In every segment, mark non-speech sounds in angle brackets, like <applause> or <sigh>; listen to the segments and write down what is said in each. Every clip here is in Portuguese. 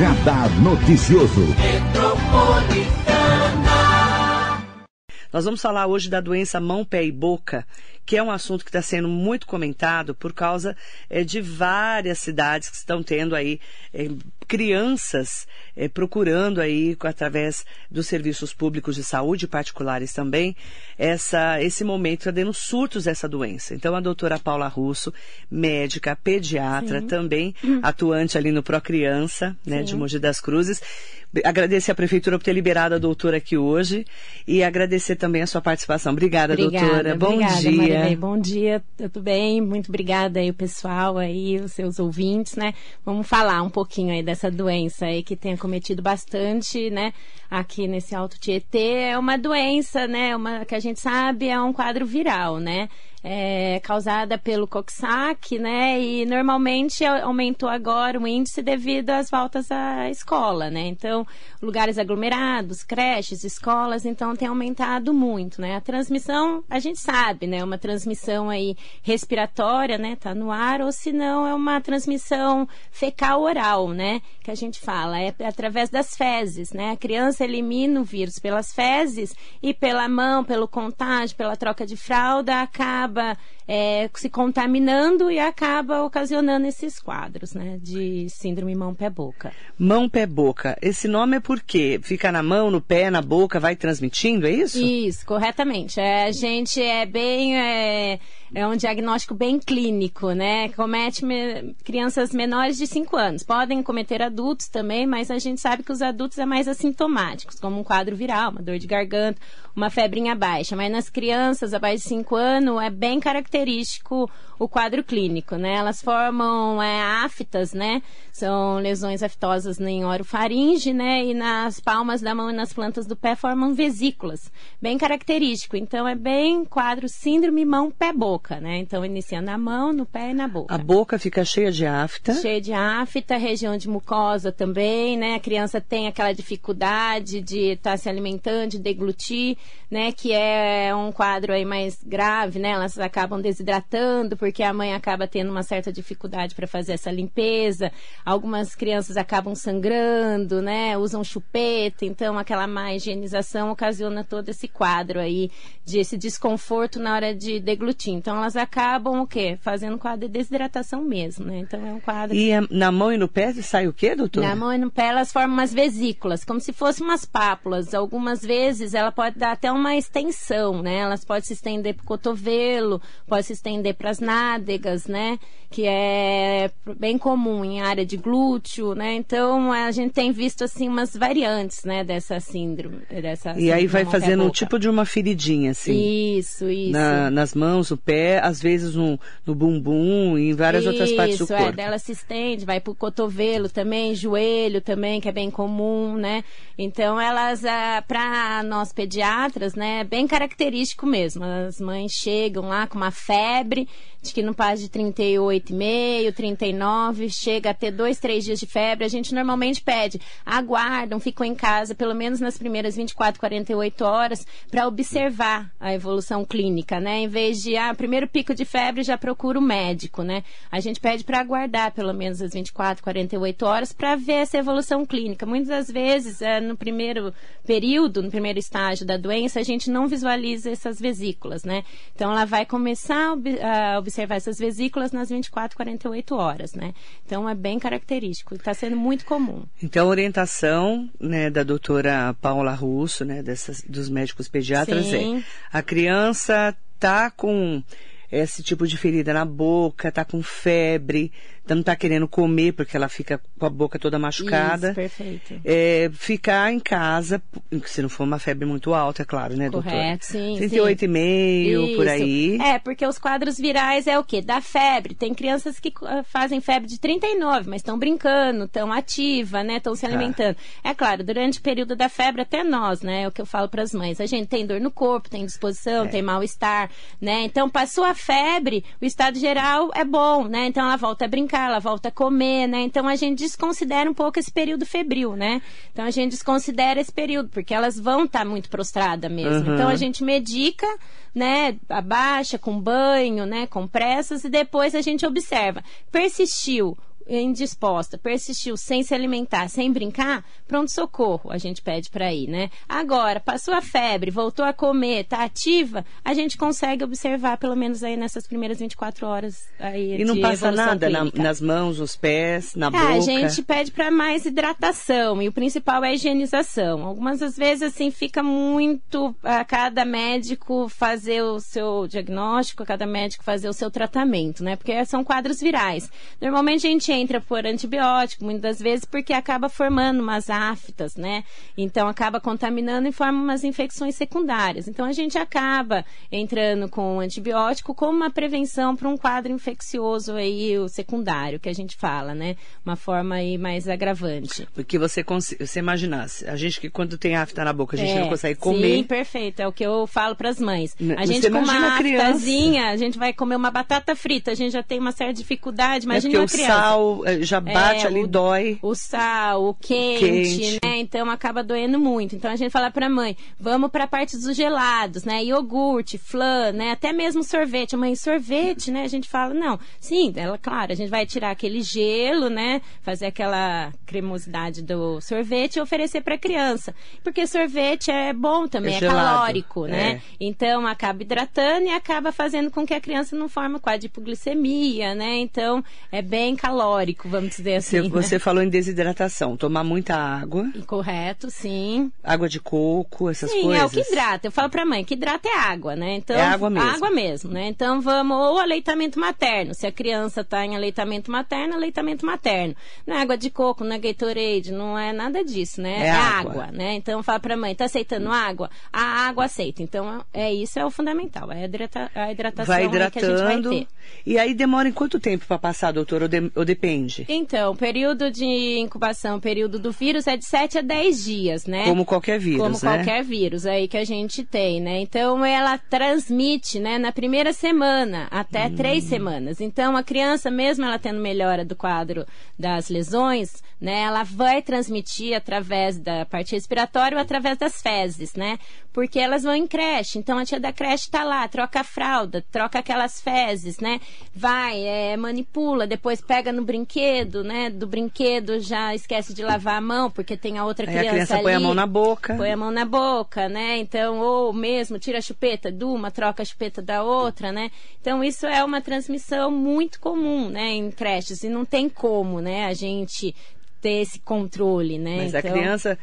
Radar Noticioso. Nós vamos falar hoje da doença mão, pé e boca, que é um assunto que está sendo muito comentado por causa é, de várias cidades que estão tendo aí é, crianças é, procurando aí, através dos serviços públicos de saúde, particulares também, essa, esse momento está dando surtos dessa doença. Então, a doutora Paula Russo, médica, pediatra, Sim. também <clears throat> atuante ali no Procriança, né, de Mogi das Cruzes, agradecer a Prefeitura por ter liberado a doutora aqui hoje e agradecer também a sua participação. Obrigada, obrigada doutora. Bom obrigada, dia. Marilei. Bom dia, tudo bem? Muito obrigada aí o pessoal aí, os seus ouvintes, né? Vamos falar um pouquinho aí dessa doença aí que tem acometido bastante, né? Aqui nesse Alto Tietê. É uma doença, né? Uma que a gente sabe é um quadro viral, né? É, causada pelo Coxsackie, né? E normalmente aumentou agora o índice devido às voltas à escola, né? Então, lugares aglomerados, creches, escolas, então tem aumentado muito, né? A transmissão, a gente sabe, né? Uma transmissão aí respiratória, né? Tá no ar, ou se não, é uma transmissão fecal oral, né? Que a gente fala, é através das fezes, né? A criança elimina o vírus pelas fezes e pela mão, pelo contágio, pela troca de fralda, acaba acaba é, se contaminando e acaba ocasionando esses quadros, né? De síndrome mão-pé-boca. Mão-pé-boca. Esse nome é porque fica na mão, no pé, na boca, vai transmitindo, é isso? Isso, corretamente. É, a gente é bem. É, é um diagnóstico bem clínico, né? Comete me, crianças menores de 5 anos. Podem cometer adultos também, mas a gente sabe que os adultos é mais assintomáticos, como um quadro viral, uma dor de garganta, uma febrinha baixa. Mas nas crianças abaixo de 5 anos é bem característico o quadro clínico, né? Elas formam é, aftas, né? São lesões aftosas em orofaringe, né? E nas palmas da mão e nas plantas do pé formam vesículas. Bem característico. Então é bem quadro síndrome mão-pé-boca, né? Então inicia na mão, no pé e na boca. A boca fica cheia de afta. Cheia de afta, região de mucosa também, né? A criança tem aquela dificuldade de estar tá se alimentando, de deglutir, né? Que é um quadro aí mais grave, né? Elas acabam desidratando porque a mãe acaba tendo uma certa dificuldade para fazer essa limpeza. Algumas crianças acabam sangrando, né? Usam chupeta, então aquela má higienização ocasiona todo esse quadro aí de esse desconforto na hora de deglutir. Então elas acabam o quê? Fazendo quadro de desidratação mesmo, né? Então é um quadro. E na mão e no pé sai o quê, doutor? Na mão e no pé elas formam umas vesículas, como se fossem umas pápulas. Algumas vezes ela pode dar até uma extensão, né? Elas podem se estender para o cotovelo, pode se estender para as nádegas, né? Que é bem comum em área de glúteo, né? Então a gente tem visto assim umas variantes, né? Dessa síndrome, dessa. E aí vai fazendo um tipo de uma feridinha, assim. Isso, isso. Na, nas mãos, o pé, às vezes no, no bumbum e em várias isso, outras partes do corpo. Isso, é, dela se estende, vai pro cotovelo também, joelho também, que é bem comum, né? Então elas, ah, para nós pediatras, né? É bem característico mesmo. As mães chegam lá com uma febre, de que não passa de 38,5, 39, chega a ter dois, três dias de febre, a gente normalmente pede, aguardam, ficam em casa pelo menos nas primeiras 24, 48 horas para observar a evolução clínica, né? Em vez de, ah, primeiro pico de febre, já procura o médico, né? A gente pede para aguardar pelo menos as 24, 48 horas para ver essa evolução clínica. Muitas das vezes, é, no primeiro período, no primeiro estágio da doença, a gente não visualiza essas vesículas, né? Então, ela vai começar a observar observar essas vesículas nas 24, 48 horas, né? Então é bem característico, está sendo muito comum. Então a orientação né, da doutora Paula Russo, né, dessas, dos médicos pediatras Sim. é a criança tá com esse tipo de ferida na boca, tá com febre, então não está querendo comer porque ela fica com a boca toda machucada. Isso, perfeito. É, ficar em casa, se não for uma febre muito alta, é claro, né, doutora? Correto, sim. 38,5 por aí. É, porque os quadros virais é o quê? Da febre. Tem crianças que ah, fazem febre de 39, mas estão brincando, estão ativa, né? Estão se tá. alimentando. Ah. É claro, durante o período da febre, até nós, né? É o que eu falo para as mães. A gente tem dor no corpo, tem disposição, é. tem mal-estar, né? Então, passou a febre, o estado geral é bom, né? Então, ela volta a brincar ela volta a comer, né? Então a gente desconsidera um pouco esse período febril, né? Então a gente desconsidera esse período, porque elas vão estar tá muito prostradas mesmo. Uhum. Então a gente medica, né? Abaixa com banho, né? Com pressas e depois a gente observa. Persistiu indisposta, persistiu sem se alimentar, sem brincar, pronto socorro, a gente pede para ir, né? Agora, passou a febre, voltou a comer, tá ativa, a gente consegue observar pelo menos aí nessas primeiras 24 horas aí E não passa nada na, nas mãos, nos pés, na é, boca? A gente pede para mais hidratação e o principal é a higienização. Algumas das vezes assim fica muito a cada médico fazer o seu diagnóstico, a cada médico fazer o seu tratamento, né? Porque são quadros virais. Normalmente a gente entra por antibiótico, muitas vezes porque acaba formando umas aftas, né? Então acaba contaminando e forma umas infecções secundárias. Então a gente acaba entrando com antibiótico como uma prevenção para um quadro infeccioso aí, o secundário, que a gente fala, né? Uma forma aí mais agravante. Porque você, você imaginasse, a gente que quando tem afta na boca, a gente é, não consegue comer. Sim, perfeito. É o que eu falo para as mães. A gente você com uma aftazinha, a gente vai comer uma batata frita, a gente já tem uma certa dificuldade, imagina é uma criança. o sal eh, já bate é, ali, o, dói. O sal, o quente, quente, né? Então acaba doendo muito. Então a gente fala para a mãe, vamos para a parte dos gelados, né? Iogurte, flan, né? Até mesmo sorvete. A mãe, sorvete, né? A gente fala, não. Sim, ela, claro, a gente vai tirar aquele gelo, né? Fazer aquela cremosidade do sorvete e oferecer para a criança. Porque sorvete é bom também, é, é calórico, né? É. Então acaba hidratando e acaba fazendo com que a criança não forme hipoglicemia, né? Então é bem calórico, vamos dizer assim. Você, né? você falou em desidratação, tomar muita água. Correto, sim. Água de coco, essas sim, coisas. Sim, é o que hidrata. Eu falo para mãe que hidrata é água, né? Então, é água mesmo. Água mesmo, né? Então vamos ou aleitamento materno. Se a criança está em aleitamento materno, aleitamento materno. Não é água de coco, não é Gatorade, não é nada disso, né? É, é água. água. né? Então fala para mãe, tá aceitando água? A água aceita. Então é isso é o fundamental, é a, hidrata, a hidratação vai hidratando, que a gente vai ter. E aí demora em quanto tempo para passar, doutor? Ou, de, ou depende? Então, período de incubação, período do vírus é de 7 a 10 dias, né? Como qualquer vírus, Como né? qualquer vírus aí que a gente tem, né? Então ela transmite, né, na primeira semana até hum. três semanas. Então a criança, mesmo ela tendo melhora do quadro das lesões, né, ela vai transmitir através da parte respiratória ou através das fezes, né? Porque elas vão em creche. Então a tia da creche está lá, troca a fralda, troca aquelas fezes, né? Vai, é, manipula, depois pega no brinquedo, né? Do brinquedo já esquece de lavar a mão, porque tem a outra criança. A criança ali, põe a mão na boca. Põe a mão na boca, né? Então, ou mesmo tira a chupeta de uma, troca a chupeta da outra, né? Então isso é uma transmissão muito comum, né? Em creches. E não tem como, né? A gente ter esse controle, né? Mas então, a criança,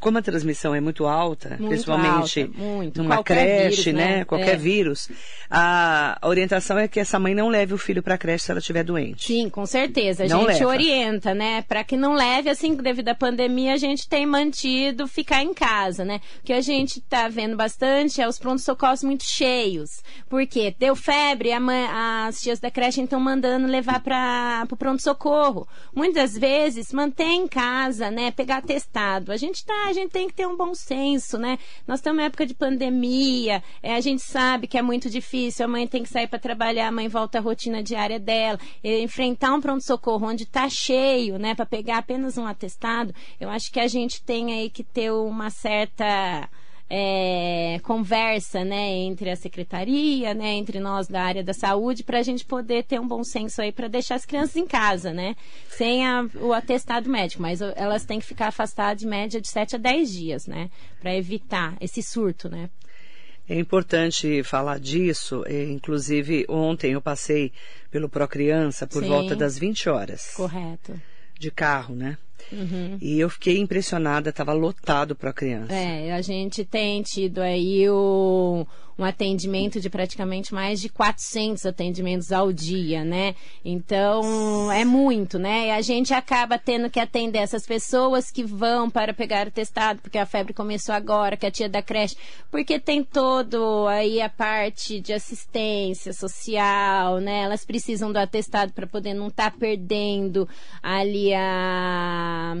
como a transmissão é muito alta, muito principalmente alta, muito. numa Qualquer creche, vírus, né? né? Qualquer é. vírus, a orientação é que essa mãe não leve o filho para a creche se ela estiver doente. Sim, com certeza. A não gente leva. orienta, né? Para que não leve, assim, devido à pandemia, a gente tem mantido ficar em casa, né? O que a gente está vendo bastante é os prontos-socorros muito cheios. Por quê? Deu febre, mãe, as tias da creche estão mandando levar para o pronto-socorro. Muitas vezes, mantém ter em casa, né? Pegar testado. A gente tá, a gente tem que ter um bom senso, né? Nós estamos em época de pandemia, é, a gente sabe que é muito difícil, a mãe tem que sair para trabalhar, a mãe volta à rotina diária dela, enfrentar um pronto-socorro onde está cheio, né? Para pegar apenas um atestado, eu acho que a gente tem aí que ter uma certa é, conversa né, entre a secretaria, né, entre nós da área da saúde, para a gente poder ter um bom senso aí para deixar as crianças em casa, né? Sem a, o atestado médico, mas elas têm que ficar afastadas de média de 7 a 10 dias, né? Para evitar esse surto, né? É importante falar disso. Inclusive, ontem eu passei pelo Procriança por Sim. volta das 20 horas. Correto. De carro, né? Uhum. E eu fiquei impressionada, estava lotado para a criança. É, a gente tem tido aí o, um atendimento de praticamente mais de 400 atendimentos ao dia, né? Então, é muito, né? E a gente acaba tendo que atender essas pessoas que vão para pegar o testado, porque a febre começou agora, que a tia da creche, porque tem todo aí a parte de assistência social, né? Elas precisam do atestado para poder não estar tá perdendo ali a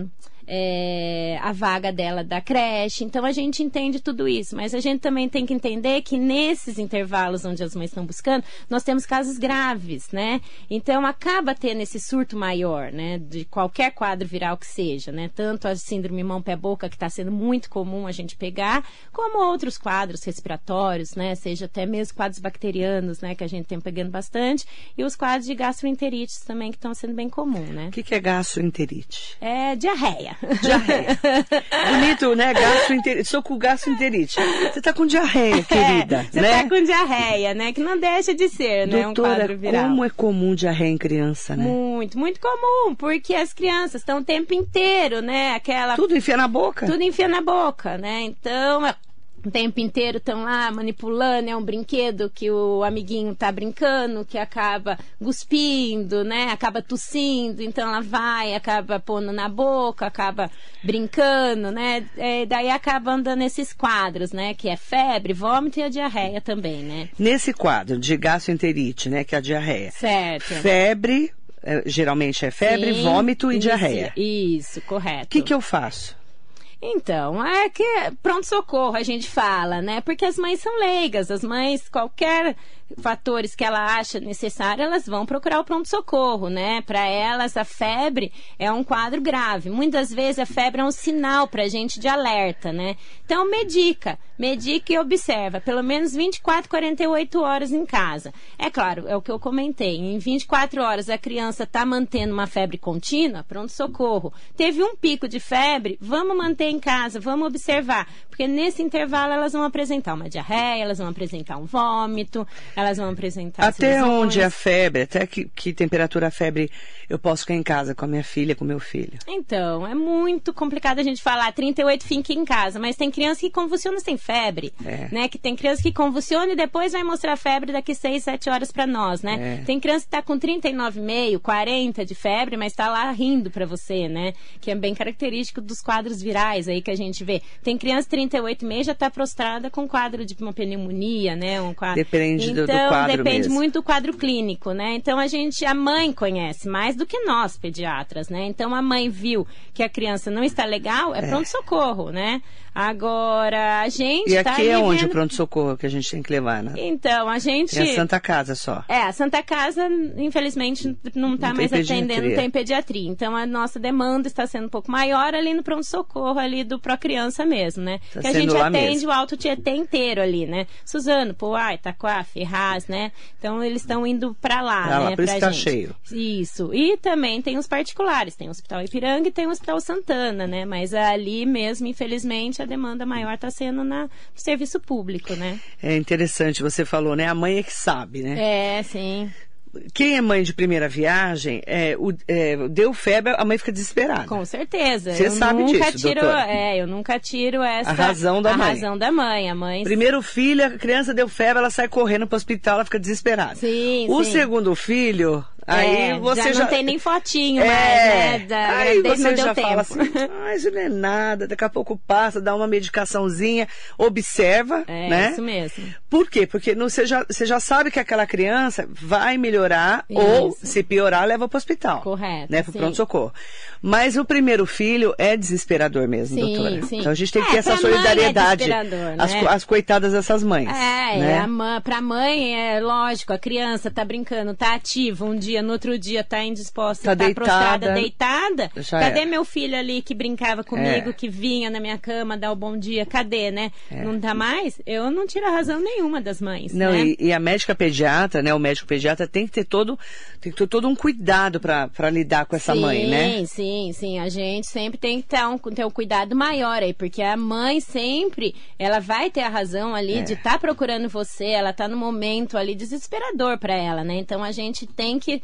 é, a vaga dela da creche. Então a gente entende tudo isso, mas a gente também tem que entender que nesses intervalos onde as mães estão buscando, nós temos casos graves, né? Então acaba tendo esse surto maior, né? De qualquer quadro viral que seja, né? Tanto a síndrome mão-pé-boca, que está sendo muito comum a gente pegar, como outros quadros respiratórios, né? Seja até mesmo quadros bacterianos, né? Que a gente tem pegando bastante, e os quadros de gastroenterites também, que estão sendo bem comum, né? O que, que é gastroenterite? É diarreia. Diarreia. Bonito, né? Gastroenterite. Sou com gastroenterite. Você tá com diarreia, querida, É, você né? tá com diarreia, né? Que não deixa de ser, né? Um Doutora, quadro viral. como é comum diarreia em criança, né? Muito, muito comum, porque as crianças estão o tempo inteiro, né? Aquela. Tudo enfia na boca. Tudo enfia na boca, né? Então, é- o tempo inteiro estão lá manipulando, é um brinquedo que o amiguinho tá brincando, que acaba cuspindo, né? Acaba tossindo, então ela vai, acaba pondo na boca, acaba brincando, né? É, daí acaba andando esses quadros, né? Que é febre, vômito e a diarreia também, né? Nesse quadro de gastroenterite, né? Que é a diarreia. Certo. Febre, é, geralmente é febre, Sim, vômito e isso, diarreia. Isso, correto. O que, que eu faço? Então, é que pronto-socorro a gente fala, né? Porque as mães são leigas, as mães, qualquer fatores que ela acha necessário, elas vão procurar o pronto-socorro, né? Para elas, a febre é um quadro grave. Muitas vezes a febre é um sinal para a gente de alerta, né? Então, medica, medica e observa, pelo menos 24, 48 horas em casa. É claro, é o que eu comentei, em 24 horas a criança está mantendo uma febre contínua, pronto-socorro. Teve um pico de febre, vamos manter em casa, vamos observar, porque nesse intervalo elas vão apresentar uma diarreia, elas vão apresentar um vômito, elas vão apresentar Até lesões. onde a febre, até que, que temperatura a febre eu posso ficar em casa com a minha filha, com meu filho? Então, é muito complicado a gente falar 38 fica em casa, mas tem criança que convulsiona sem febre, É. né? Que tem criança que convulsiona e depois vai mostrar febre daqui 6, 7 horas para nós, né? É. Tem criança que tá com 39,5, 40 de febre, mas tá lá rindo para você, né? Que é bem característico dos quadros virais aí que a gente vê. Tem criança 38,5 já tá prostrada com quadro de uma pneumonia, né? Um quadro... Depende do- do então, quadro depende mesmo. muito do quadro clínico, né? Então a gente, a mãe conhece mais do que nós, pediatras, né? Então a mãe viu que a criança não está legal, é, pronto-socorro, né? Agora, a gente E tá aqui é onde o pronto-socorro que a gente tem que levar, né? Então, a gente... Tem a Santa Casa só. É, a Santa Casa, infelizmente, não está mais tem atendendo, pediatria. não tem pediatria. Então, a nossa demanda está sendo um pouco maior ali no pronto-socorro, ali do Pró-Criança mesmo, né? Tá que a gente lá atende mesmo. o Alto Tietê inteiro ali, né? Suzano, Poá, Itaquá, Ferraz, né? Então, eles estão indo para lá, Pra lá, né? por isso pra tá gente. cheio. Isso. E também tem os particulares. Tem o Hospital Ipiranga e tem o Hospital Santana, né? Mas ali mesmo, infelizmente, a demanda maior está sendo na, no serviço público, né? É interessante, você falou, né? A mãe é que sabe, né? É, sim. Quem é mãe de primeira viagem, é, o- é, deu febre, a mãe fica desesperada. Com certeza. Você eu sabe nunca disso, tiro, doutora. É, eu nunca tiro essa A razão da a mãe. razão da mãe. A mãe. Primeiro filho, a criança deu febre, ela sai correndo pro hospital, ela fica desesperada. Sim, o sim. segundo filho, aí É, você já, já... não tem nem fotinho É, mais, né? Da aí você não já tempo. fala assim, ah, isso não é nada, daqui a pouco passa, dá uma medicaçãozinha, observa, É, né? isso mesmo. Por quê? Porque no- você, já, você já sabe que aquela criança vai melhorar ou, Isso. se piorar, leva para o hospital. Correto, Né, para sim. pronto-socorro. Mas o primeiro filho é desesperador mesmo, Sim, doutora. sim. Então a gente tem que É, ter essa é solidariedade. desesperador, as, né? co- as coitadas dessas mães. É, né? a mãe, pra mãe é lógico, a criança tá brincando, tá ativa um dia, no outro dia tá indisposta, Tá tá, prostrada, deitada. deitada. Já Cadê era. meu filho ali que brincava comigo, É. que vinha na minha cama dar o bom dia? Cadê, né? Não tá mais? Eu não tiro a razão nenhuma das mães, Não, né? e, e a médica pediatra, né? O médico pediatra tem que ter todo, tem que ter todo um cuidado para lidar com essa sim, mãe, né? Sim, sim, A gente sempre tem que ter um, ter um cuidado maior aí, porque a mãe sempre, ela vai ter a razão ali É. de estar procurando você, ela tá no momento ali desesperador para ela, né? Então a gente tem que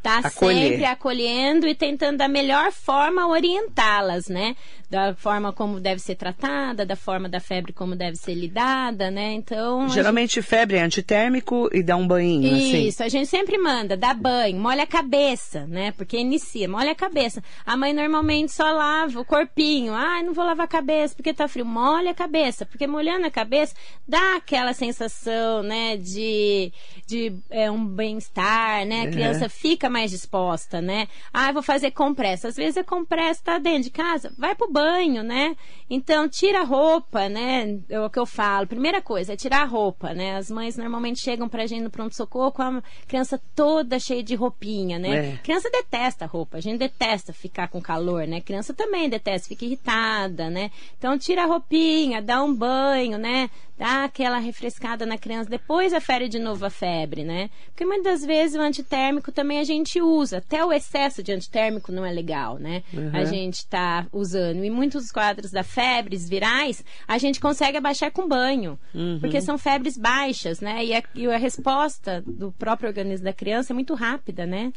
estar Acolher. sempre acolhendo e tentando da melhor forma orientá-las, né? Da forma como deve ser tratada, da forma da febre como deve ser lidada, né? Então. Geralmente febre é antitérmico e dá um banho, assim. isso, a gente sempre manda, dá banho, molha a cabeça, né? Porque inicia, molha a cabeça. A mãe normalmente só lava o corpinho. Ai, não vou lavar a cabeça porque tá frio. Molha a cabeça, porque molhando a cabeça dá aquela sensação, né, de, de é, um bem-estar, né? A é. criança fica mais disposta, né? Ah, vou fazer compressa. Às vezes a compressa tá dentro de casa, vai pro banho, né? Então, tira a roupa, né? É o que eu falo. Primeira coisa é tirar a roupa, né? As mães normalmente chegam pra gente no pronto-socorro com a criança toda cheia de roupinha, né? É. Criança detesta roupa, a gente detesta ficar com calor, né? Criança também detesta, fica irritada, né? Então, tira a roupinha, dá um banho, né? dá aquela refrescada na criança, depois afere de novo a febre, né? Porque muitas vezes o antitérmico também a gente usa, até o excesso de antitérmico não é legal, né? Uhum. A gente está usando. E muitos quadros da febres virais, a gente consegue abaixar com banho, uhum. porque são febres baixas, né? E a, e a resposta do próprio organismo da criança é muito rápida, né?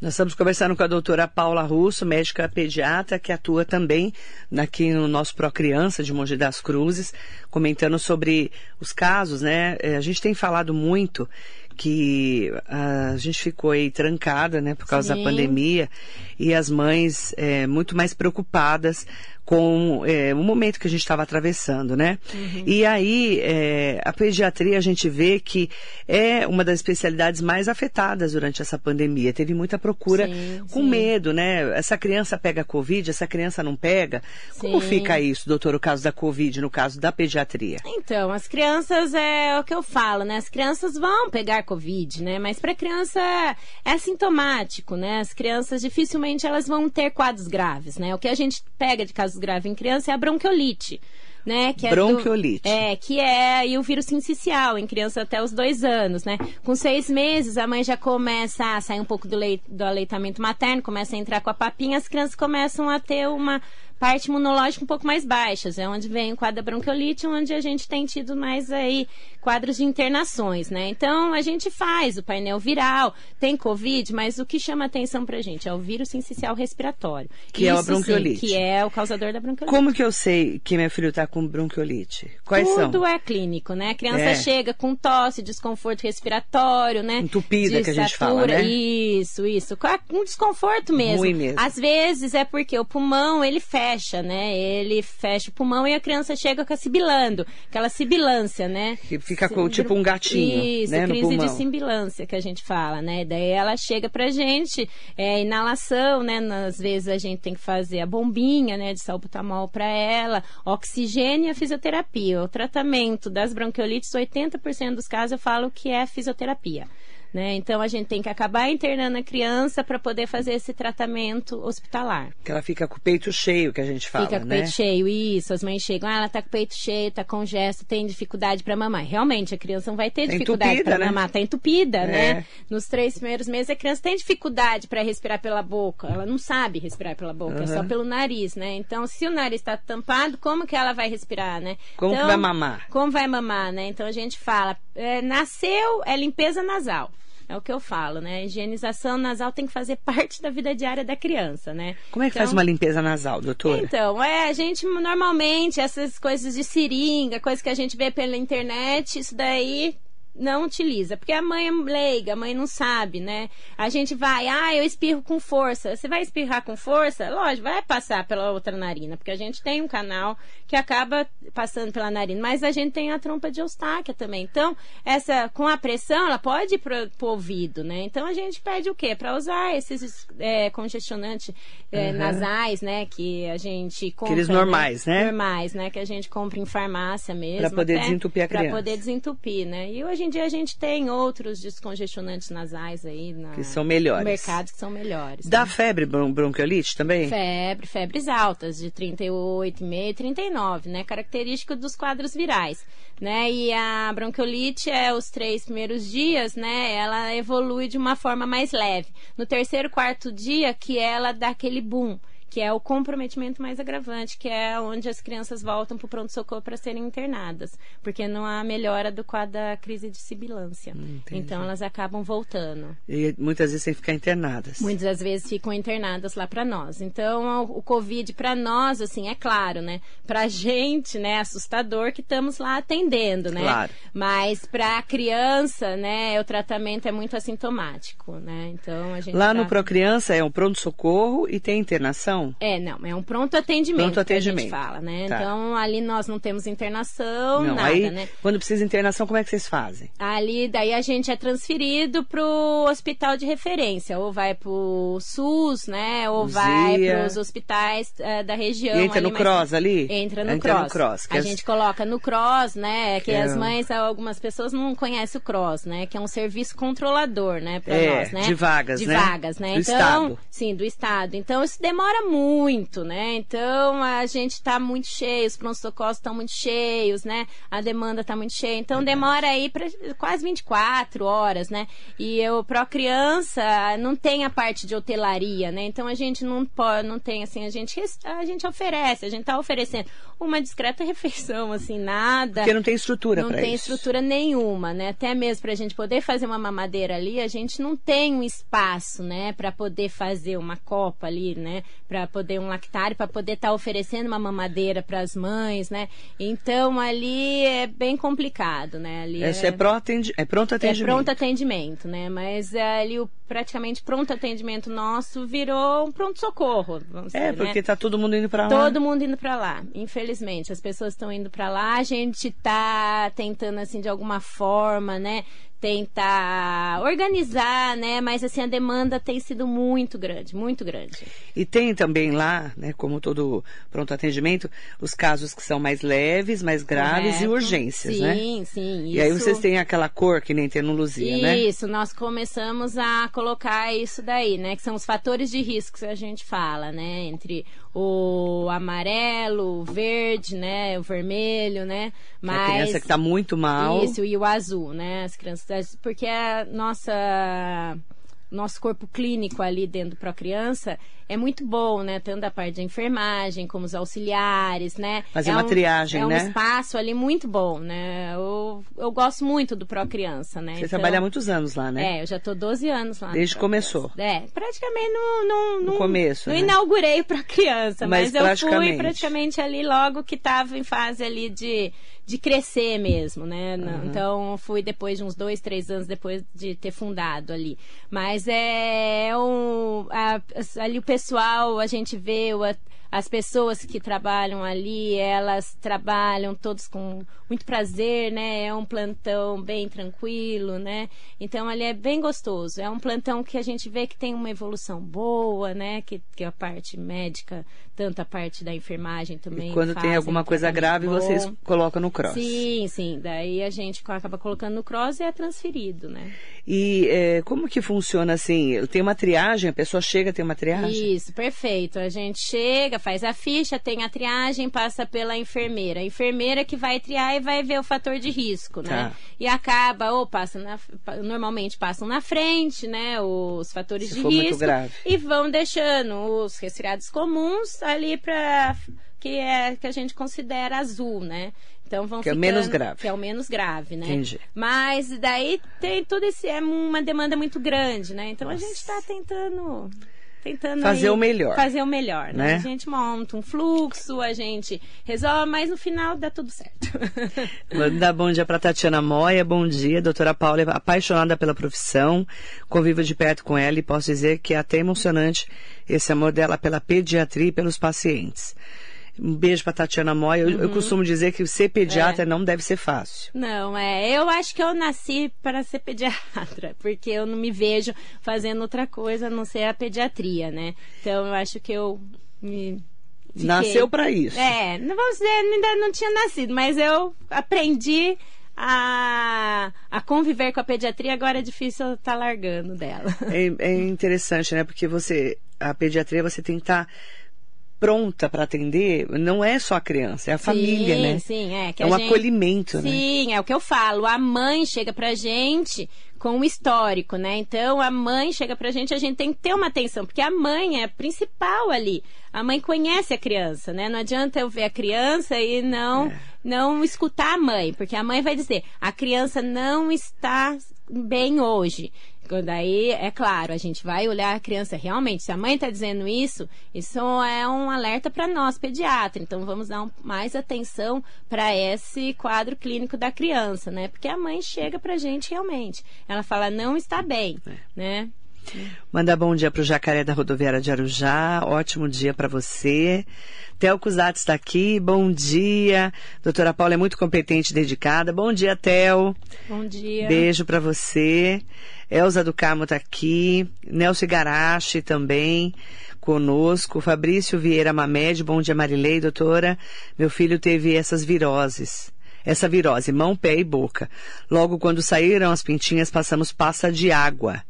Nós estamos conversando com a doutora Paula Russo, médica pediatra, que atua também aqui no nosso Procriança de Monte das Cruzes, comentando sobre os casos, né? É, a gente tem falado muito que a gente ficou aí trancada, né, por causa Sim. da pandemia, e as mães é, muito mais preocupadas com é, o momento que a gente estava atravessando, né? Uhum. E aí, é, a pediatria, a gente vê que é uma das especialidades mais afetadas durante essa pandemia. Teve muita procura sim, com sim. medo, né? Essa criança pega Covid, essa criança não pega. Sim. Como fica isso, doutor, o caso da Covid, no caso da pediatria? Então, as crianças, é o que eu falo, né? As crianças vão pegar Covid, né? Mas para criança é sintomático, né? As crianças dificilmente elas vão ter quadros graves, né? O que a gente pega de casos casos graves em criança é a bronquiolite. Né, que é Bronquiolite. Do, é, que é e o vírus sincicial em criança até os dois anos, né? Com seis meses, a mãe já começa a sair um pouco do, leite, do aleitamento materno, começa a entrar com a papinha, as crianças começam a ter uma parte imunológica um pouco mais baixas, é onde vem o quadro da bronquiolite, onde a gente tem tido mais aí quadros de internações, né? Então a gente faz o painel viral, tem Covid, mas o que chama atenção pra gente é o vírus sincicial respiratório. Que Isso, é a bronquiolite. Sim, que é o causador da bronquiolite. Como que eu sei que meu filho tá com bronquiolite? Quais Tudo são? Tudo é clínico, né? A criança é. chega com tosse, desconforto respiratório, né? Entupida que a gente fala, né? Isso, isso. Um desconforto mesmo. Ruim mesmo. Às vezes é porque o pulmão, ele fecha fecha, né? Ele fecha o pulmão e a criança chega com a sibilando, aquela sibilância, né? Que fica com, tipo um gatinho, Isso, né, crise de sibilância que a gente fala, né? Daí ela chega pra gente, é, inalação, né? Às vezes a gente tem que fazer a bombinha, né, de salbutamol para ela, oxigênio e a fisioterapia. O tratamento das bronquiolites, 80% dos casos eu falo que é fisioterapia. Né? Então a gente tem que acabar internando a criança para poder fazer esse tratamento hospitalar. Que ela fica com o peito cheio, que a gente fala, Fica com o né? peito cheio, isso. As mães chegam, ah, ela tá com o peito cheio, tá com gesto, tem dificuldade para mamar. Realmente, a criança não vai ter tá dificuldade para né? mamar, tá entupida, é. né? Nos três primeiros meses a criança tem dificuldade para respirar pela boca. Ela não sabe respirar pela boca, uhum. é só pelo nariz, né? Então, se o nariz está tampado, como que ela vai respirar, né? Como então, vai mamar? Como vai mamar, né? Então a gente fala, é, nasceu é limpeza nasal. É o que eu falo, né? A higienização nasal tem que fazer <laughs> parte da vida diária da criança, né? Como é que então, faz uma limpeza nasal, doutora? Então, é, a gente normalmente, essas coisas de seringa, coisas que a gente vê pela internet, isso daí não utiliza, porque a mãe é leiga, a mãe não sabe, né? A gente vai, ah, eu espirro com força. Você vai espirrar com força? Lógico, vai passar pela outra narina, porque a gente tem um canal que acaba passando pela narina, mas a gente tem a trompa de eustáquia também. Então, essa com a pressão, ela pode ir pro, pro ouvido, né? Então a gente pede o quê? Para usar esses é, congestionantes é, uhum. nasais, né? Que a gente compra. Aqueles normais, né? né? Normais, né? Que a gente compra em farmácia mesmo. Para poder desentupir a criança. Para poder desentupir, né? E hoje em dia a gente tem outros descongestionantes nasais aí na, que são melhores. no mercado que são melhores. Dá né? febre bronquiolite também? Febre, febres altas, de 38,5 e 39, né? Característico dos quadros virais, né? E a bronquiolite é os três primeiros dias, né? Ela evolui de uma forma mais leve. No terceiro, quarto dia que ela dá aquele boom que é o comprometimento mais agravante, que é onde as crianças voltam para o pronto-socorro para serem internadas, porque não há melhora do quadro da crise de sibilância. Hum, então elas acabam voltando. E muitas vezes têm que ficar internadas. Muitas vezes ficam internadas lá para nós. Então o, Covid para nós, assim, é claro, né? Para a gente, né, é assustador que estamos lá atendendo, né? Claro. Mas para a criança, né, o tratamento é muito assintomático, né? Então a gente Lá tá... no Procriança é um pronto-socorro e tem internação? É, não, é um pronto atendimento. Pronto atendimento. Que a gente fala, né? Tá. Então ali nós não temos internação, não, nada, aí, né? Quando precisa de internação, como é que vocês fazem? Ali, daí a gente é transferido pro hospital de referência, ou vai pro SUS, né? Ou Luzia. vai pros hospitais uh, da região. E entra ali, no CROSS ali? Entra no entra CROSS. No cross a as... gente coloca no CROSS, né? Que, que as é... mães, algumas pessoas não conhecem o CROSS, né? Que é um serviço controlador, né? Pra é, nós, né? De vagas, de né? De vagas, né? Do então, estado. sim, do estado. Então isso demora muito, né? Então a gente está muito cheio, os pronto-socorros estão muito cheios, né? A demanda está muito cheia. Então demora aí para quase 24 horas, né? E eu pro criança não tem a parte de hotelaria, né? Então a gente não pode, não tem assim, a gente a gente oferece, a gente está oferecendo uma discreta <laughs> refeição, assim, nada. Porque não tem estrutura Não tem isso. estrutura nenhuma, né? Até mesmo para a gente poder fazer uma mamadeira ali, a gente não tem um espaço, né? Para poder fazer uma copa ali, né? Para poder um lactário, para poder estar tá oferecendo uma mamadeira para as mães, né? Então ali é bem complicado, né? Ali Esse é, é, é pronto atendimento. É pronto atendimento, né? Mas é, ali o praticamente pronto atendimento nosso virou um pronto socorro. é, dizer, porque né? tá todo mundo indo para lá. Todo mundo indo para lá. Infelizmente, as pessoas estão indo para lá. A gente tá tentando assim de alguma forma, né? Tentar organizar, né? Mas assim a demanda tem sido muito grande, muito grande. E tem também lá, né, como todo pronto atendimento, os casos que são mais leves, mais graves Correto. e urgências, sim, né? Sim, sim. E aí vocês têm aquela cor que nem tem no Luzia, isso, né? Isso, nós começamos a colocar isso daí, né? Que são os fatores de risco que a gente fala, né? Entre o amarelo, o verde, né? O vermelho, né? Mas... A criança que está muito mal. Isso, e o azul, né? As crianças porque a nossa nosso corpo clínico ali dentro para a criança é muito bom, né? Tanto a parte da enfermagem, como os auxiliares, né? Fazer é uma um, triagem, é né? É um espaço ali muito bom, né? Eu, eu gosto muito do Pro Criança, né? Você então, trabalha há muitos anos lá, né? É, eu já tô 12 anos lá. Desde que começou. É, praticamente no, no, no, no começo, Não né? inaugurei o Pro Criança, mas, mas eu fui praticamente ali logo que estava em fase ali de, de crescer mesmo, né? Uhum. Então, fui depois de uns dois, três anos depois de ter fundado ali. Mas é um, a, ali o pessoal, a gente vê o, as pessoas que trabalham ali, elas trabalham todos com muito prazer, né? É um plantão bem tranquilo, né? Então ali é bem gostoso. É um plantão que a gente vê que tem uma evolução boa, né? Que, que a parte médica, tanto a parte da enfermagem também. E quando tem alguma um coisa grave, bom. vocês colocam no cross. Sim, sim. Daí a gente acaba colocando no cross e é transferido, né? E é, como que funciona assim? Tem uma triagem, a pessoa chega, tem uma triagem? Isso, perfeito. A gente chega, faz a ficha, tem a triagem, passa pela enfermeira. A enfermeira que vai triar e vai ver o fator de risco, né? Tá. E acaba, ou passa na, normalmente passam na frente, né? Os fatores Se de risco. E vão deixando os resfriados comuns ali para que é que a gente considera azul, né? Então vão que ficando, é o menos grave. Que é o menos grave, né? Entendi. Mas daí tem tudo isso, é uma demanda muito grande, né? Então Nossa. a gente está tentando tentando fazer aí, o melhor. Fazer o melhor, né? né? A gente monta um fluxo, a gente resolve, mas no final dá tudo certo. <laughs> Vou dar bom dia para Tatiana Moia. Bom dia, doutora Paula é apaixonada pela profissão, convivo de perto com ela e posso dizer que é até emocionante esse amor dela pela pediatria e pelos pacientes. Um beijo para Tatiana Moia. Eu, uhum. eu, costumo dizer que ser pediatra é. não deve ser fácil. Não, é. Eu acho que eu nasci para ser pediatra, <laughs> porque eu não me vejo fazendo outra coisa a não ser a pediatria, né? Então eu acho que eu me. Fiquei. Nasceu para isso. É, não vamos dizer, ainda não tinha nascido, mas eu aprendi a, a conviver com a pediatria, agora é difícil estar tá largando dela. É, é interessante, né? Porque você, a pediatria, você tem que estar. Tá pronta para atender, não é só a criança, é a sim, família, né? Sim, é. É um gente... acolhimento, sim, né? Sim, é o que eu falo. A mãe chega pra gente com o histórico, né? Então a mãe chega pra gente, a gente tem que ter uma atenção, porque a mãe é a principal ali. A mãe conhece a criança, né? Não adianta eu ver a criança e não é. não escutar a mãe, porque a mãe vai dizer: "A criança não está bem hoje". Daí, é claro, a gente vai olhar a criança realmente. Se a mãe está dizendo isso, isso é um alerta para nós, pediatra. Então, vamos dar um, mais atenção para esse quadro clínico da criança, né? Porque a mãe chega para a gente realmente. Ela fala, não está bem, é. né? Manda bom dia para o Jacaré da Rodoviária de Arujá. Ótimo dia para você. Theo Cusatz está aqui. Bom dia. Doutora Paula é muito competente e dedicada. Bom dia, Theo. Bom dia. Beijo para você. Elza do Carmo está aqui. Nelson Garache também conosco. Fabrício Vieira Mamed. Bom dia, Marilei, doutora. Meu filho teve essas viroses essa virose, mão, pé e boca. Logo quando saíram as pintinhas, passamos pasta de água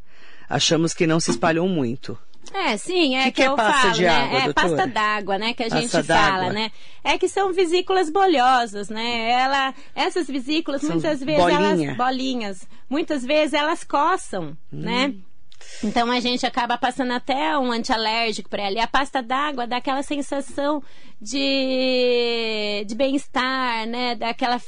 achamos que não se espalhou muito. É, sim, é que, que, que é eu falo, né? Água, é doutora? pasta d'água, né? Que a gente fala, né? É que são vesículas bolhosas, né? Ela, essas vesículas, são muitas vezes, bolinha. elas, bolinhas, muitas vezes elas coçam, hum. né? Então a gente acaba passando até um antialérgico para ela. E a pasta d'água dá aquela sensação de, de bem-estar, né? Daquela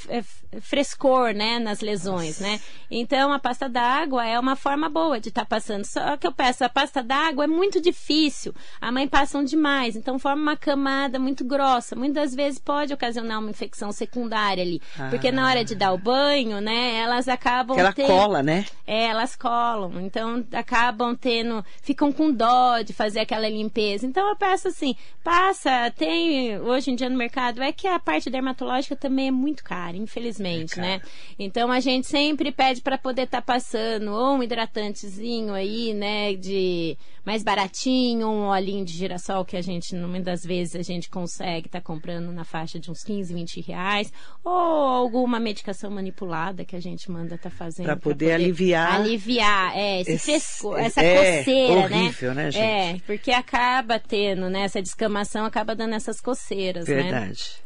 frescor, né? Nas lesões, né? Então a pasta d'água é uma forma boa de estar tá passando. Só que eu peço, a pasta d'água é muito difícil. A mãe passam demais, então forma uma camada muito grossa. Muitas vezes pode ocasionar uma infecção secundária ali. Ah. Porque na hora de dar o banho, né? Elas acabam. Que ela tendo... cola, né? É, elas colam. Então acabam tendo. Ficam com dó de fazer aquela limpeza. Então eu peço assim, passa, tem hoje em dia no mercado é que a parte dermatológica também é muito cara, infelizmente, é né? Então a gente sempre pede para poder estar tá passando ou um hidratantezinho aí, né, de mais baratinho, um olhinho de girassol que a gente, muitas vezes, a gente consegue estar tá comprando na faixa de uns 15, 20 reais, ou alguma medicação manipulada que a gente manda estar tá fazendo. Para poder, poder, aliviar. Aliviar, é, esse, esse fresco, essa é, coceira, né? horrível, né? né, gente? É, porque acaba tendo, né, essa descamação acaba dando essas coceiras, Verdade. né? Verdade.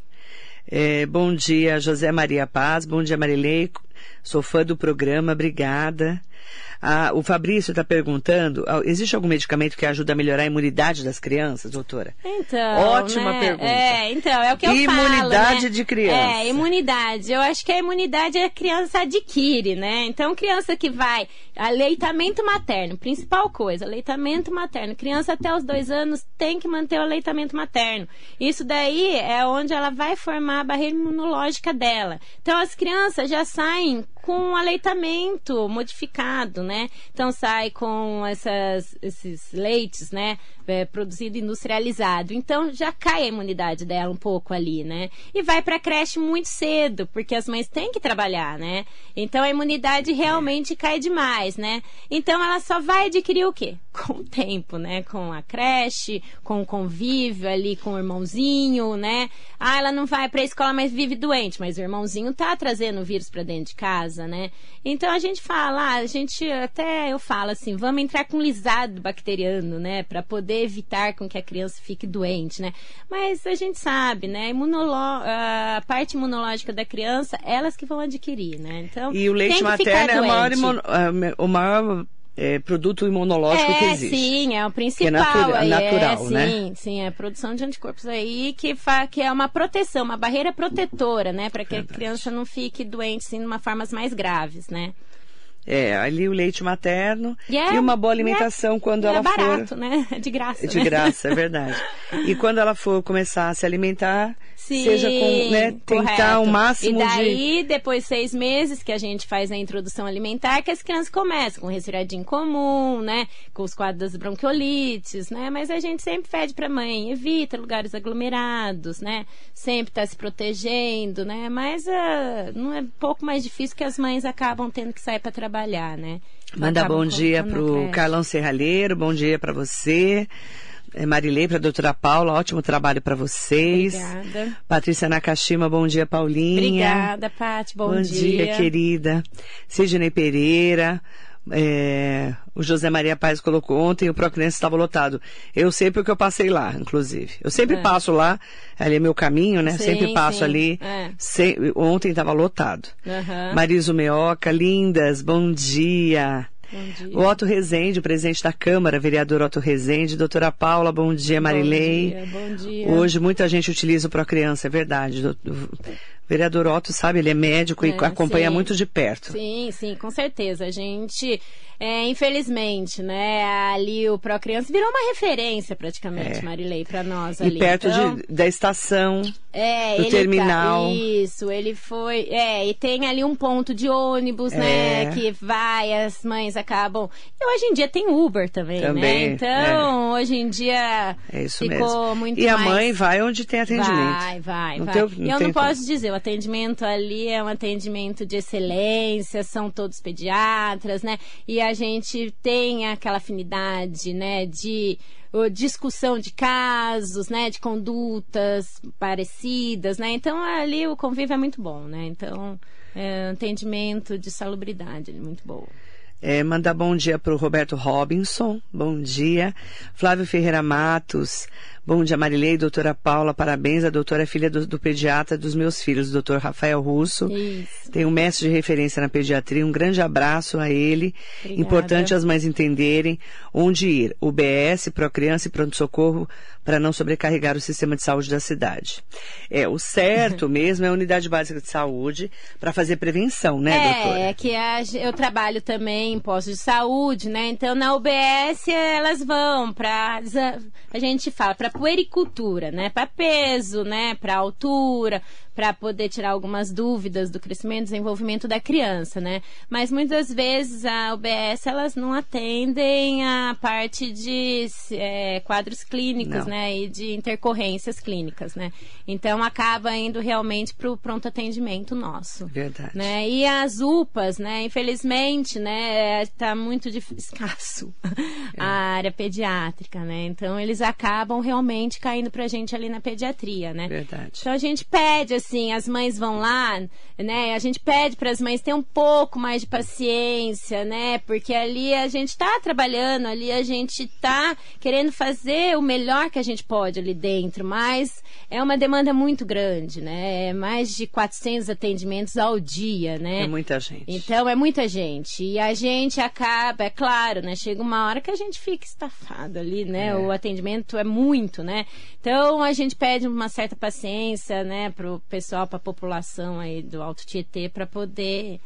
É, bom dia, José Maria Paz. Bom dia, Marilei. Sou fã do programa, obrigada. Ah, o Fabrício está perguntando: ah, existe algum medicamento que ajuda a melhorar a imunidade das crianças, doutora? Então. Ótima né? pergunta. É, então, é o que eu imunidade falo. Imunidade né? de criança. É, imunidade. Eu acho que a imunidade a criança adquire, né? Então, criança que vai. Aleitamento materno, principal coisa, aleitamento materno. Criança até os dois anos tem que manter o aleitamento materno. Isso daí é onde ela vai formar a barreira imunológica dela. Então, as crianças já saem com aleitamento modificado, né? Então sai com essas, esses leites, né? É, produzido industrializado. Então já cai a imunidade dela um pouco ali, né? E vai para a creche muito cedo, porque as mães têm que trabalhar, né? Então a imunidade realmente cai demais, né? Então ela só vai adquirir o quê? <laughs> Com o tempo, né? Com a creche, com o convívio ali com o irmãozinho, né? Ah, ela não vai para a escola, mas vive doente, mas o irmãozinho tá trazendo o vírus para dentro de casa casa, né? Então a gente fala, a gente até eu falo assim, vamos entrar com lisado bacteriano, né, para poder evitar com que a criança fique doente, né? Mas a gente sabe, né, a parte imunológica da criança, elas que vão adquirir, né? Então, e o leite materno é o maior, é, o maior é, produto imunológico é, que existe. Sim, é o principal. É natura, aí, natural, é, né? Sim, sim, é a produção de anticorpos aí que, fa, que é uma proteção, uma barreira protetora, né? Para que Verdade. a criança não fique doente, sim, de uma formas mais graves, né? É, ali o leite materno e, é, e uma boa alimentação é, quando ela é barato, for. né? <laughs> De graça. De né? graça, é verdade. <laughs> e quando ela for começar a se alimentar, Sim, seja com, né, tentar o máximo de... E daí, de... depois de seis meses que a gente faz a introdução alimentar, que as crianças começam com resfriadinho comum, né? Com os quadros das bronquiolites, né? Mas a gente sempre pede pra mãe, evita lugares aglomerados, né? Sempre tá se protegendo, né? Mas uh, não é um pouco mais difícil que as mães acabam tendo que sair para trabalhar, né? Manda bom dia pro Carlão Serralheiro, bom dia para você. É, Marilei, para a doutora Paula, ótimo trabalho para vocês. Obrigada. Patrícia Nakashima, bom dia, Paulinha. Obrigada, Paty, bom, bom dia. Bom dia, querida. Sidney Pereira, É, o José Maria Paz colocou ontem, o Procriança estava lotado. Eu sei porque eu passei lá, inclusive. Eu sempre É. passo lá, ali é meu caminho, né? Sim, sempre passo sim. ali. É. Ontem estava lotado. Aham. Mariso Meoca, lindas, bom dia. Bom dia. O Otto Rezende, presidente da Câmara, vereador Otto Rezende, doutora Paula, bom dia, Marilei. Bom dia, bom dia. Hoje muita gente utiliza o Procriança, é verdade. Vereador Otto, sabe, ele é médico e É, acompanha sim. muito de perto. Sim, sim, com certeza. A gente, é, infelizmente, né, ali o Procriança virou uma referência praticamente, É. Marilei, para nós E ali. perto Então, de, da estação. é, do ele terminal. Tá, isso, ele foi. É, e tem ali um ponto de ônibus, É. né? Que vai, as mães acabam. E hoje em dia tem Uber também, Também, né? Então, hoje em dia É isso ficou mesmo. muito e a mais... mãe vai onde tem atendimento. Vai, vai, Não vai. tem e não eu tem não como. posso dizer, o atendimento ali é um atendimento de excelência, são todos pediatras, né? E a gente tem aquela afinidade, né, de discussão de casos, né, de condutas parecidas, né? Então ali o convívio é muito bom, né? Então, é atendimento de salubridade, muito bom. É, mandar bom dia para o Roberto Robinson, bom dia. Flávio Ferreira Matos, bom dia Marilei, doutora Paula, parabéns. A doutora é filha do, do pediatra dos meus filhos, doutor Rafael Russo. Isso. Tem um mestre de referência na pediatria, um grande abraço a ele. Obrigada. Importante as mães entenderem onde ir. UBS, Procriança e Pronto Socorro, para não sobrecarregar o sistema de saúde da cidade. É, o certo <laughs> mesmo é a unidade básica de saúde para fazer prevenção, né, doutora? É, é que a eu trabalho também em postos de saúde, né? Então na UBS elas vão para a gente fala para puericultura, né? Para peso, né? Para altura, para poder tirar algumas dúvidas do crescimento e desenvolvimento da criança, né? Mas muitas vezes a UBS elas não atendem a parte de é, quadros clínicos, Não. né? E de intercorrências clínicas, né? Então acaba indo realmente para o pronto atendimento nosso Verdade. né? E as UPAs, né? Infelizmente, né? Tá muito <laughs> escasso a área pediátrica, né? Então eles acabam realmente caindo pra gente ali na pediatria, né? Verdade. Então a gente pede assim, as mães vão lá, né? A gente pede para as mães ter um pouco mais de paciência, né? Porque ali a gente tá trabalhando, ali a gente tá querendo fazer o melhor que a gente pode ali dentro, mas é uma demanda muito grande, né? É mais de 400 atendimentos ao dia, né? É muita gente. Então é muita gente. E a gente acaba, é claro, né? Chega uma hora que a gente fica estafado ali, né? É. O atendimento é muito, né? Então a gente pede uma certa paciência, né, pro pessoal, pra população aí do Alto Tietê, para poder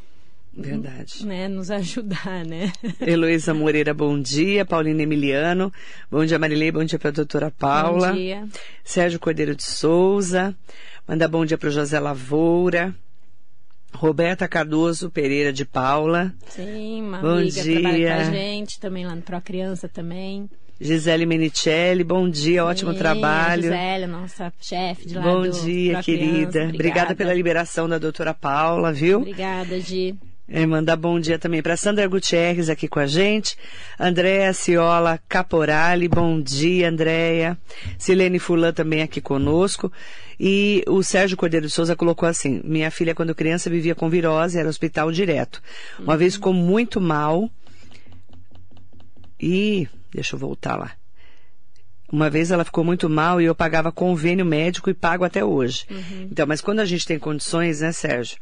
Verdade. né, nos ajudar, né? <laughs> Heloísa Moreira, bom dia. Paulina Emiliano, bom dia Marilei, bom dia para a doutora Paula. Bom dia. Sérgio Cordeiro de Souza, manda bom dia para o José Lavoura. Roberta Cardoso Pereira de Paula. Sim, uma Bom amiga trabalha com a dia. gente, também lá no Pro Criança também. Gisele Menicelli, bom dia, ótimo Sim, trabalho. Gisele, nossa chefe de lá Bom do dia, querida. Criança. Obrigada pela liberação da doutora Paula, viu? Obrigada, Gi. É, mandar bom dia também para Sandra Gutierrez aqui com a gente. Andréa Ciola Caporali, bom dia, Andréia. Silene Fulan também aqui conosco. E o Sérgio Cordeiro de Souza colocou assim: minha filha, quando criança, vivia com virose, era hospital direto. Uma vez ficou muito mal. E. Deixa eu voltar lá. Uma vez ela ficou muito mal e eu pagava convênio médico e pago até hoje. Então, mas quando a gente tem condições, né, Sérgio?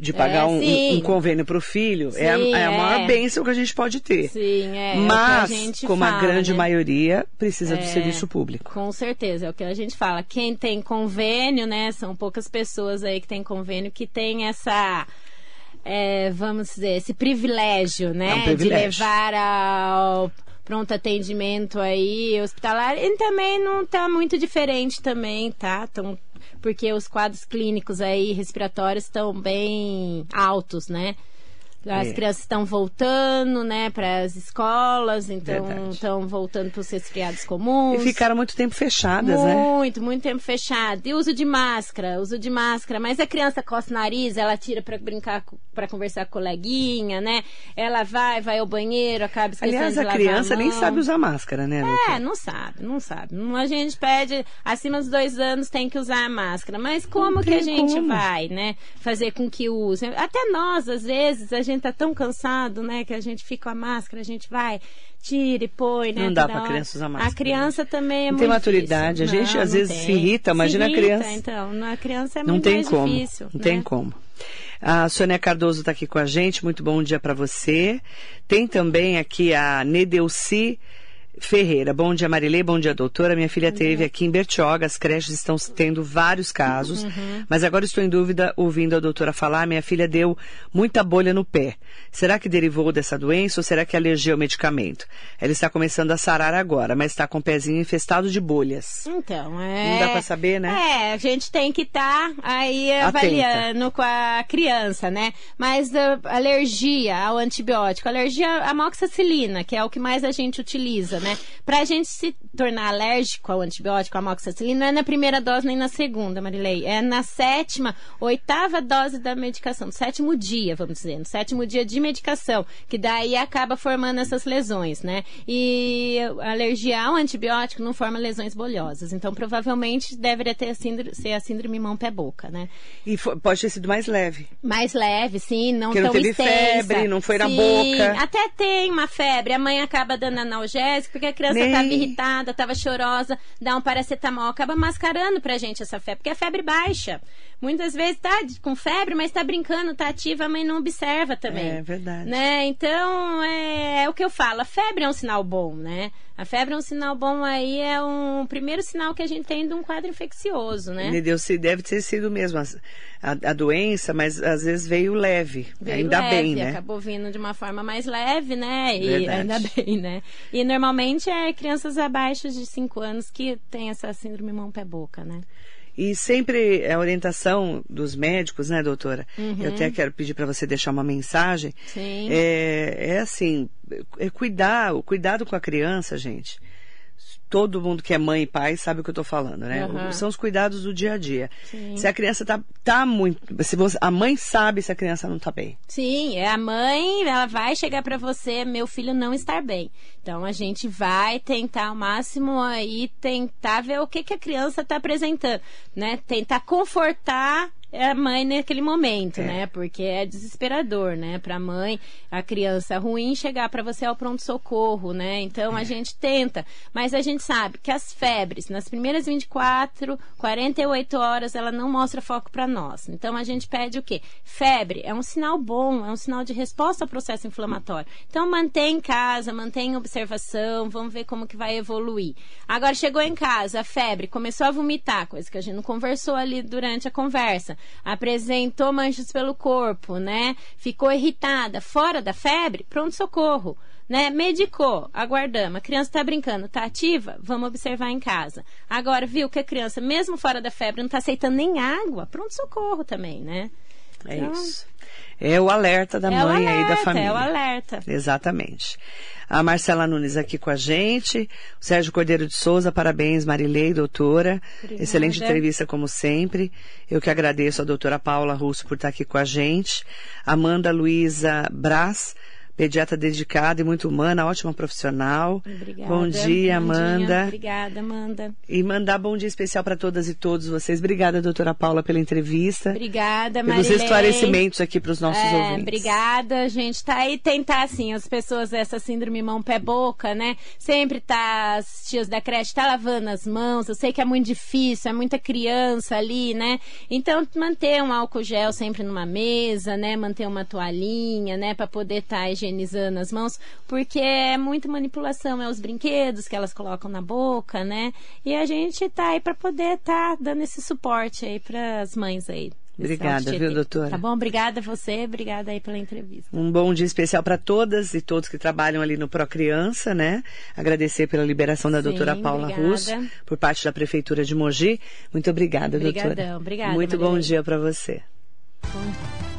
de pagar É, um, sim. um, convênio para o filho é, a, Sim, é a maior é. bênção que a gente pode ter. Sim, é. é Mas, a gente como a fala, grande né? maioria, precisa do É, serviço público. Com certeza, é o que a gente fala. Quem tem convênio, né? São poucas pessoas aí que tem convênio que tem essa. é, vamos dizer, esse privilégio, né? É um privilégio. De levar ao pronto atendimento aí hospitalar. E também não tá muito diferente também, tá? Tão, porque os quadros clínicos aí respiratórios estão bem altos, né? As É. crianças estão voltando, né, para as escolas, então estão voltando para os resfriados comuns. E ficaram muito tempo fechadas, né? Muito, muito tempo fechado. E uso de máscara, uso de máscara. Mas a criança coça o nariz, ela tira pra brincar, para conversar com a coleguinha, né? Ela vai, vai ao banheiro, acaba esquecendo Aliás, de a lavar criança nem mão. sabe usar máscara, né? É, não sabe, não sabe. A gente pede, acima dos dois anos tem que usar a máscara. Mas como que a gente como. vai, né? Fazer com que use? Até nós, às vezes, a gente gente tá tão cansado, né? Que a gente fica com a máscara, a gente vai, tira e põe, né? Não dá para criança usar máscara. A criança também é não muito tem maturidade. Difícil. A gente não, às não vezes tem. se irrita, imagina se a criança. Irrita, então, a criança é não muito tem mais como, difícil. Não né? tem como. A Sônia Cardoso está aqui com a gente, muito bom dia para você. Tem também aqui a Nedelci Ferreira. Bom dia, Marilei. Bom dia, doutora. Minha filha teve aqui em Bertioga. As creches estão tendo vários casos. Uhum. Mas agora estou em dúvida, ouvindo a doutora falar. Minha filha deu muita bolha no pé. Será que derivou dessa doença ou será que alergia ao medicamento? Ela está começando a sarar agora, mas está com o pezinho infestado de bolhas. Então, é. Não dá para saber, né? É, a gente tem que estar aí Atenta. avaliando com a criança, né? Mas uh, alergia ao antibiótico, alergia à amoxicilina, que é o que mais a gente utiliza, né? Pra gente se tornar alérgico ao antibiótico, à amoxicilina, não é na primeira dose nem na segunda, Marilei. É na sétima, oitava dose da medicação, no sétimo dia, vamos dizer, no sétimo dia de medicação, que daí acaba formando essas lesões, né? E a alergia ao antibiótico não forma lesões bolhosas. Então, provavelmente, deveria ter a síndrome, ser a síndrome mão-pé-boca, né? E fo- pode ter sido mais leve. Mais leve, sim, não Porque não tão teve extensa. febre, não foi na Sim, boca. Até tem uma febre, a mãe acaba dando analgésico, porque a criança Nem- estava irritada, estava chorosa, dá um paracetamol, acaba mascarando pra gente essa febre, porque é febre baixa. Muitas vezes tá com febre, mas tá brincando, tá ativa, a mãe não observa também. É verdade. Né? Então, é, é o que eu falo, a febre é um sinal bom, né? A febre é um sinal bom aí, é um primeiro sinal que a gente tem de um quadro infeccioso, né? Entendeu? Se deve ter sido mesmo a, a- a doença, mas às vezes veio leve. Veio Ainda leve, bem, né? Acabou vindo de uma forma mais leve, né? E Verdade. ainda <laughs> bem, né? E normalmente é crianças abaixo de 5 anos que tem essa síndrome mão-pé-boca, né? E sempre a orientação dos médicos, né, doutora? Eu até quero pedir para você deixar uma mensagem. Uhum. Sim. É, é assim, é cuidar, o cuidado com a criança, gente. Todo mundo que é mãe e pai sabe o que eu estou falando, né? Aham. São os cuidados do dia a dia. Sim. Se a criança tá, tá muito. Se você, a mãe sabe se a criança não tá bem. Sim, é a mãe, ela vai chegar pra você, meu filho não estar bem. Então a gente vai tentar ao máximo aí tentar ver o que, que a criança está apresentando, né? Tentar confortar a mãe naquele momento, É. né? Porque é desesperador, né? Pra mãe, a criança ruim chegar pra você ao pronto socorro, né? Então É. a gente tenta, mas a gente sabe que as febres nas primeiras 24, 48 horas ela não mostra foco pra nós. Então a gente pede o quê? Febre é um sinal bom, é um sinal de resposta ao processo inflamatório. Então mantém em casa, mantém em observação, vamos ver como que vai evoluir. Agora chegou em casa, a febre, começou a vomitar, coisa que a gente não conversou ali durante a conversa. Apresentou manchas pelo corpo, né? Ficou irritada, fora da febre, pronto socorro. Né? Medicou, aguardamos. A criança está brincando, está ativa? Vamos observar em casa. Agora, viu que a criança, mesmo fora da febre, não está aceitando nem água? Pronto socorro também, né? É Então, isso. É o alerta da é mãe aí da alerta, família. É o alerta. Exatamente. A Marcela Nunes aqui com a gente. O Sérgio Cordeiro de Souza, parabéns, Marilei, doutora. Obrigada. Excelente entrevista, como sempre. Eu que agradeço a doutora Paula Russo por estar aqui com a gente. Amanda Luiza Brás, pediatra dedicada e muito humana, ótima profissional. Obrigada. Bom dia, Bom Amanda. Obrigada, Amanda. E mandar bom dia especial para todas e todos vocês. Obrigada, doutora Paula, pela entrevista. Obrigada, pelos Marilei. esclarecimentos aqui para os nossos é, ouvintes. Obrigada, gente tá aí tentar assim, as pessoas dessa síndrome mão pé boca, né? Sempre tá as tias da creche tá lavando as mãos. Eu sei que é muito difícil, é muita criança ali, né? Então manter um álcool gel sempre numa mesa, né? Manter uma toalhinha, né, para poder estar tá higienizando as mãos, porque é muita manipulação, é os brinquedos que elas colocam na boca, né? E a gente tá aí para poder estar tá dando esse suporte aí para as mães aí. Obrigada, viu, doutora? Tá bom? Obrigada a você, obrigada aí pela entrevista. Um bom dia especial para todas e todos que trabalham ali no Procriança, né? Agradecer pela liberação da Sim, doutora Paula obrigada. Russo por parte da Prefeitura de Mogi. Muito obrigada, Obrigadão, doutora. obrigada, Muito bom Marilei. dia para você. Marilei